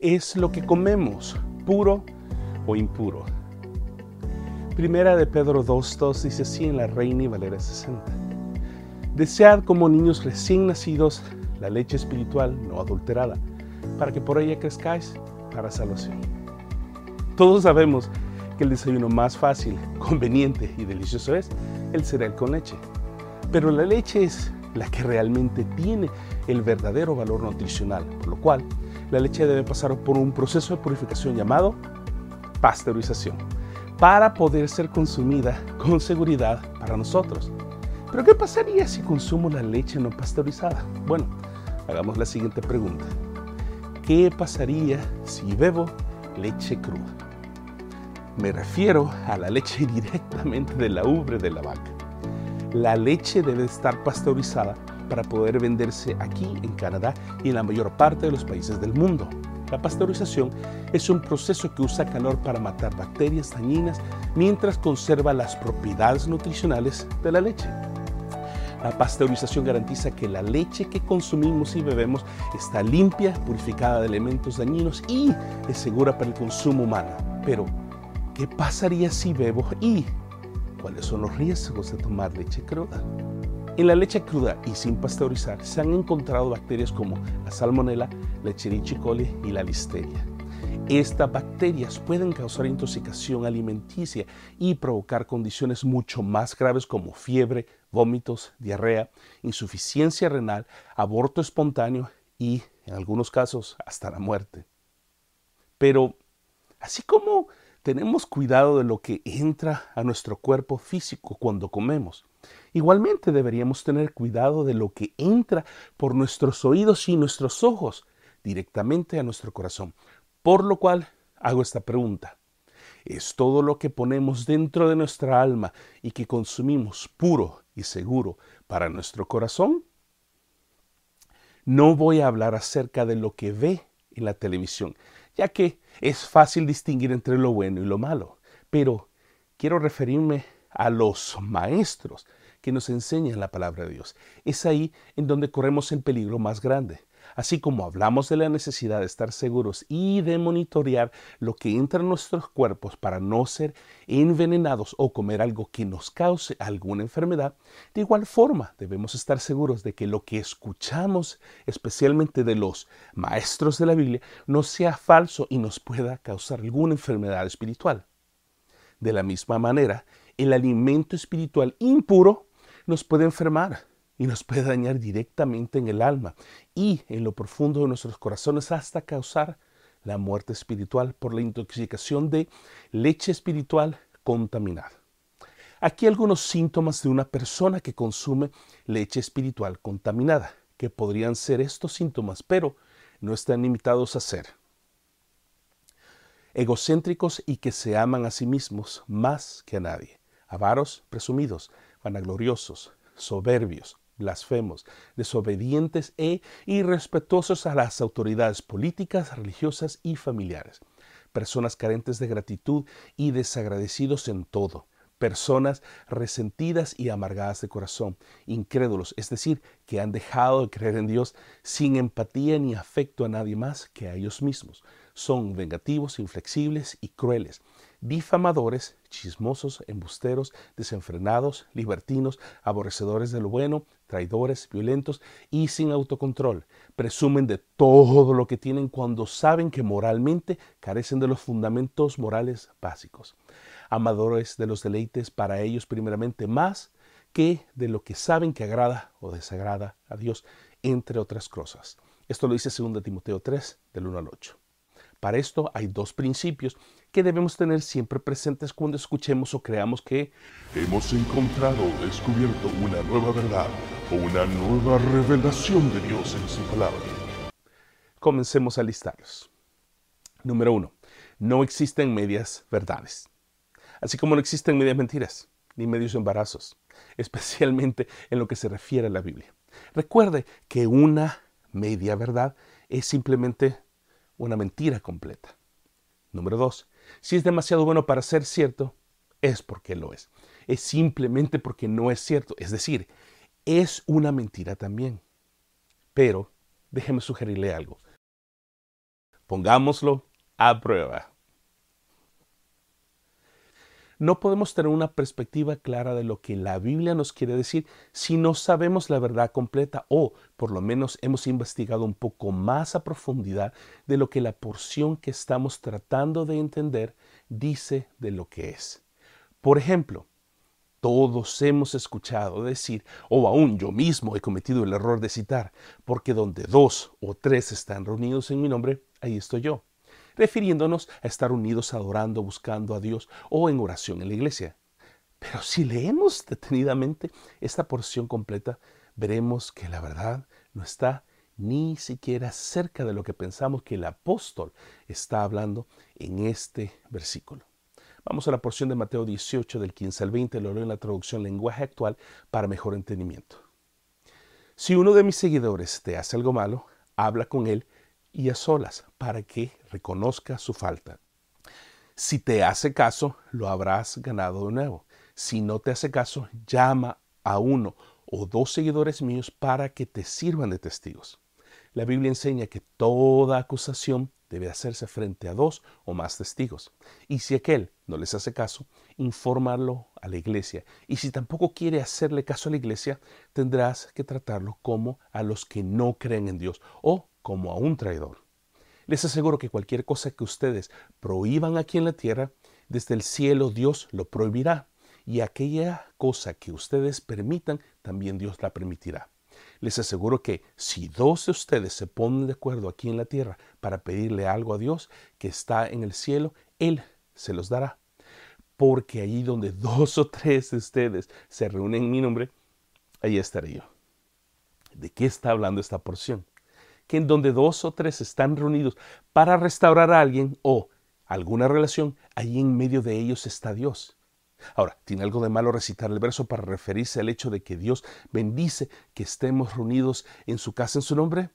es lo que comemos, puro o impuro. Primera de Pedro 2.2 dice así en la Reina y Valera 60. Desead como niños recién nacidos la leche espiritual no adulterada, para que por ella crezcáis para salvación. Todos sabemos que el desayuno más fácil, conveniente y delicioso es el cereal con leche. Pero la leche es la que realmente tiene el verdadero valor nutricional, por lo cual la leche debe pasar por un proceso de purificación llamado pasteurización para poder ser consumida con seguridad para nosotros. Pero ¿qué pasaría si consumo la leche no pasteurizada? Bueno, hagamos la siguiente pregunta. ¿Qué pasaría si bebo leche cruda? Me refiero a la leche directamente de la ubre de la vaca. La leche debe estar pasteurizada para poder venderse aquí en Canadá y en la mayor parte de los países del mundo. La pasteurización es un proceso que usa calor para matar bacterias dañinas mientras conserva las propiedades nutricionales de la leche. La pasteurización garantiza que la leche que consumimos y bebemos está limpia, purificada de elementos dañinos y es segura para el consumo humano. Pero, ¿qué pasaría si bebo y cuáles son los riesgos de tomar leche cruda? En la leche cruda y sin pasteurizar se han encontrado bacterias como la salmonella, la Escherichia y la listeria. Estas bacterias pueden causar intoxicación alimenticia y provocar condiciones mucho más graves como fiebre, vómitos, diarrea, insuficiencia renal, aborto espontáneo y, en algunos casos, hasta la muerte. Pero, así como tenemos cuidado de lo que entra a nuestro cuerpo físico cuando comemos, igualmente deberíamos tener cuidado de lo que entra por nuestros oídos y nuestros ojos directamente a nuestro corazón, por lo cual hago esta pregunta. ¿Es todo lo que ponemos dentro de nuestra alma y que consumimos puro y seguro para nuestro corazón? No voy a hablar acerca de lo que ve en la televisión, ya que es fácil distinguir entre lo bueno y lo malo, pero quiero referirme a los maestros que nos enseñan la palabra de Dios. Es ahí en donde corremos el peligro más grande. Así como hablamos de la necesidad de estar seguros y de monitorear lo que entra en nuestros cuerpos para no ser envenenados o comer algo que nos cause alguna enfermedad, de igual forma debemos estar seguros de que lo que escuchamos, especialmente de los maestros de la Biblia, no sea falso y nos pueda causar alguna enfermedad espiritual. De la misma manera, el alimento espiritual impuro nos puede enfermar y nos puede dañar directamente en el alma y en lo profundo de nuestros corazones hasta causar la muerte espiritual por la intoxicación de leche espiritual contaminada. Aquí algunos síntomas de una persona que consume leche espiritual contaminada, que podrían ser estos síntomas, pero no están limitados a ser egocéntricos y que se aman a sí mismos más que a nadie, avaros, presumidos, vanagloriosos, soberbios, blasfemos, desobedientes e irrespetuosos a las autoridades políticas, religiosas y familiares, personas carentes de gratitud y desagradecidos en todo, personas resentidas y amargadas de corazón, incrédulos, es decir, que han dejado de creer en Dios sin empatía ni afecto a nadie más que a ellos mismos. Son vengativos, inflexibles y crueles, difamadores, chismosos, embusteros, desenfrenados, libertinos, aborrecedores de lo bueno, traidores, violentos y sin autocontrol. Presumen de todo lo que tienen cuando saben que moralmente carecen de los fundamentos morales básicos. Amadores de los deleites para ellos primeramente más que de lo que saben que agrada o desagrada a Dios, entre otras cosas. Esto lo dice 2 Timoteo 3, del 1 al 8. Para esto hay dos principios que debemos tener siempre presentes cuando escuchemos o creamos que hemos encontrado o descubierto una nueva verdad o una nueva revelación de Dios en su palabra. Comencemos a listarlos. Número uno, no existen medias verdades, así como no existen medias mentiras ni medios embarazos, especialmente en lo que se refiere a la Biblia. Recuerde que una media verdad es simplemente una mentira completa. Número dos, si es demasiado bueno para ser cierto, es porque lo es. Es simplemente porque no es cierto. Es decir, es una mentira también. Pero déjeme sugerirle algo. Pongámoslo a prueba. No podemos tener una perspectiva clara de lo que la Biblia nos quiere decir si no sabemos la verdad completa o por lo menos hemos investigado un poco más a profundidad de lo que la porción que estamos tratando de entender dice de lo que es. Por ejemplo, todos hemos escuchado decir, o aún yo mismo he cometido el error de citar, porque donde dos o tres están reunidos en mi nombre, ahí estoy yo refiriéndonos a estar unidos adorando, buscando a Dios o en oración en la iglesia. Pero si leemos detenidamente esta porción completa, veremos que la verdad no está ni siquiera cerca de lo que pensamos que el apóstol está hablando en este versículo. Vamos a la porción de Mateo 18 del 15 al 20, lo leo en la traducción lenguaje actual para mejor entendimiento. Si uno de mis seguidores te hace algo malo, habla con él y a solas para que reconozca su falta. Si te hace caso, lo habrás ganado de nuevo. Si no te hace caso, llama a uno o dos seguidores míos para que te sirvan de testigos. La Biblia enseña que toda acusación debe hacerse frente a dos o más testigos. Y si aquel no les hace caso, informarlo a la iglesia. Y si tampoco quiere hacerle caso a la iglesia, tendrás que tratarlo como a los que no creen en Dios o como a un traidor. Les aseguro que cualquier cosa que ustedes prohíban aquí en la tierra, desde el cielo Dios lo prohibirá, y aquella cosa que ustedes permitan, también Dios la permitirá. Les aseguro que si dos de ustedes se ponen de acuerdo aquí en la tierra para pedirle algo a Dios que está en el cielo, Él se los dará. Porque allí donde dos o tres de ustedes se reúnen en mi nombre, ahí estaré yo. ¿De qué está hablando esta porción? Que en donde dos o tres están reunidos para restaurar a alguien o alguna relación, allí en medio de ellos está Dios. Ahora, ¿tiene algo de malo recitar el verso para referirse al hecho de que Dios bendice que estemos reunidos en su casa en su nombre?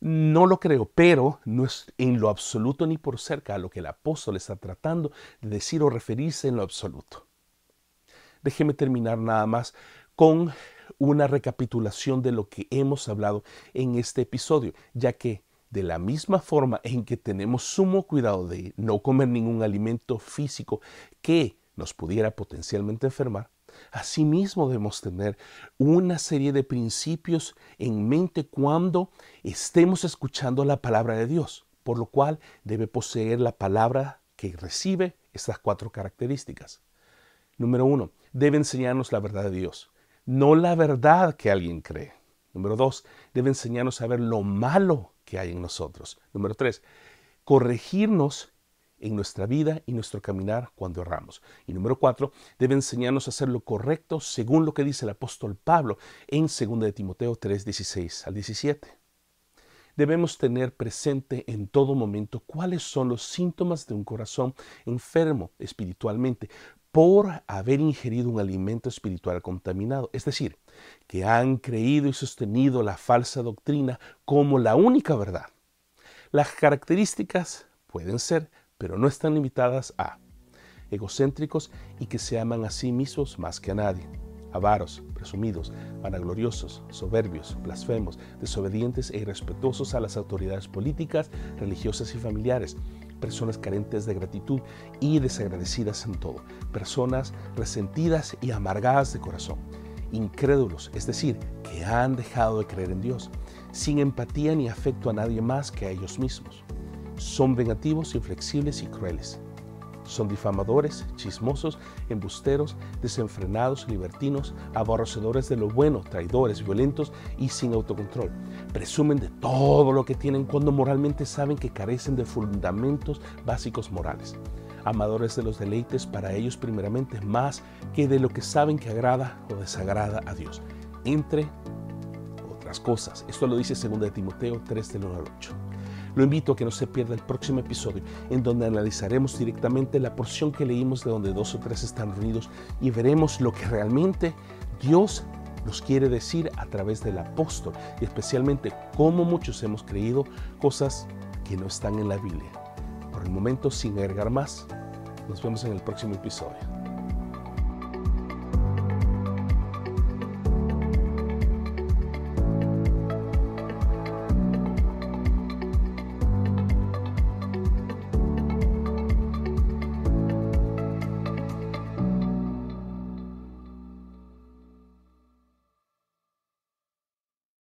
No lo creo, pero no es en lo absoluto ni por cerca a lo que el apóstol está tratando de decir o referirse en lo absoluto. Déjeme terminar nada más con una recapitulación de lo que hemos hablado en este episodio, ya que de la misma forma en que tenemos sumo cuidado de no comer ningún alimento físico que nos pudiera potencialmente enfermar, asimismo debemos tener una serie de principios en mente cuando estemos escuchando la palabra de Dios, por lo cual debe poseer la palabra que recibe estas cuatro características. Número uno, debe enseñarnos la verdad de Dios no la verdad que alguien cree. Número dos, debe enseñarnos a ver lo malo que hay en nosotros. Número tres, corregirnos en nuestra vida y nuestro caminar cuando erramos. Y número cuatro, debe enseñarnos a hacer lo correcto según lo que dice el apóstol Pablo en 2 de Timoteo 3, 16 al 17. Debemos tener presente en todo momento cuáles son los síntomas de un corazón enfermo espiritualmente, por haber ingerido un alimento espiritual contaminado, es decir, que han creído y sostenido la falsa doctrina como la única verdad. Las características pueden ser, pero no están limitadas a egocéntricos y que se aman a sí mismos más que a nadie, avaros, presumidos, vanagloriosos, soberbios, blasfemos, desobedientes e irrespetuosos a las autoridades políticas, religiosas y familiares, personas carentes de gratitud y desagradecidas en todo, personas resentidas y amargadas de corazón, incrédulos, es decir, que han dejado de creer en Dios, sin empatía ni afecto a nadie más que a ellos mismos. Son vengativos, inflexibles y crueles son difamadores, chismosos, embusteros, desenfrenados, libertinos, aborrecedores de lo bueno, traidores, violentos y sin autocontrol. Presumen de todo lo que tienen cuando moralmente saben que carecen de fundamentos básicos morales. Amadores de los deleites para ellos primeramente más que de lo que saben que agrada o desagrada a Dios. Entre otras cosas. Esto lo dice 2 Timoteo 3 del 1 al 8. Lo invito a que no se pierda el próximo episodio en donde analizaremos directamente la porción que leímos de donde dos o tres están reunidos y veremos lo que realmente Dios nos quiere decir a través del apóstol y especialmente cómo muchos hemos creído cosas que no están en la Biblia. Por el momento, sin agregar más, nos vemos en el próximo episodio.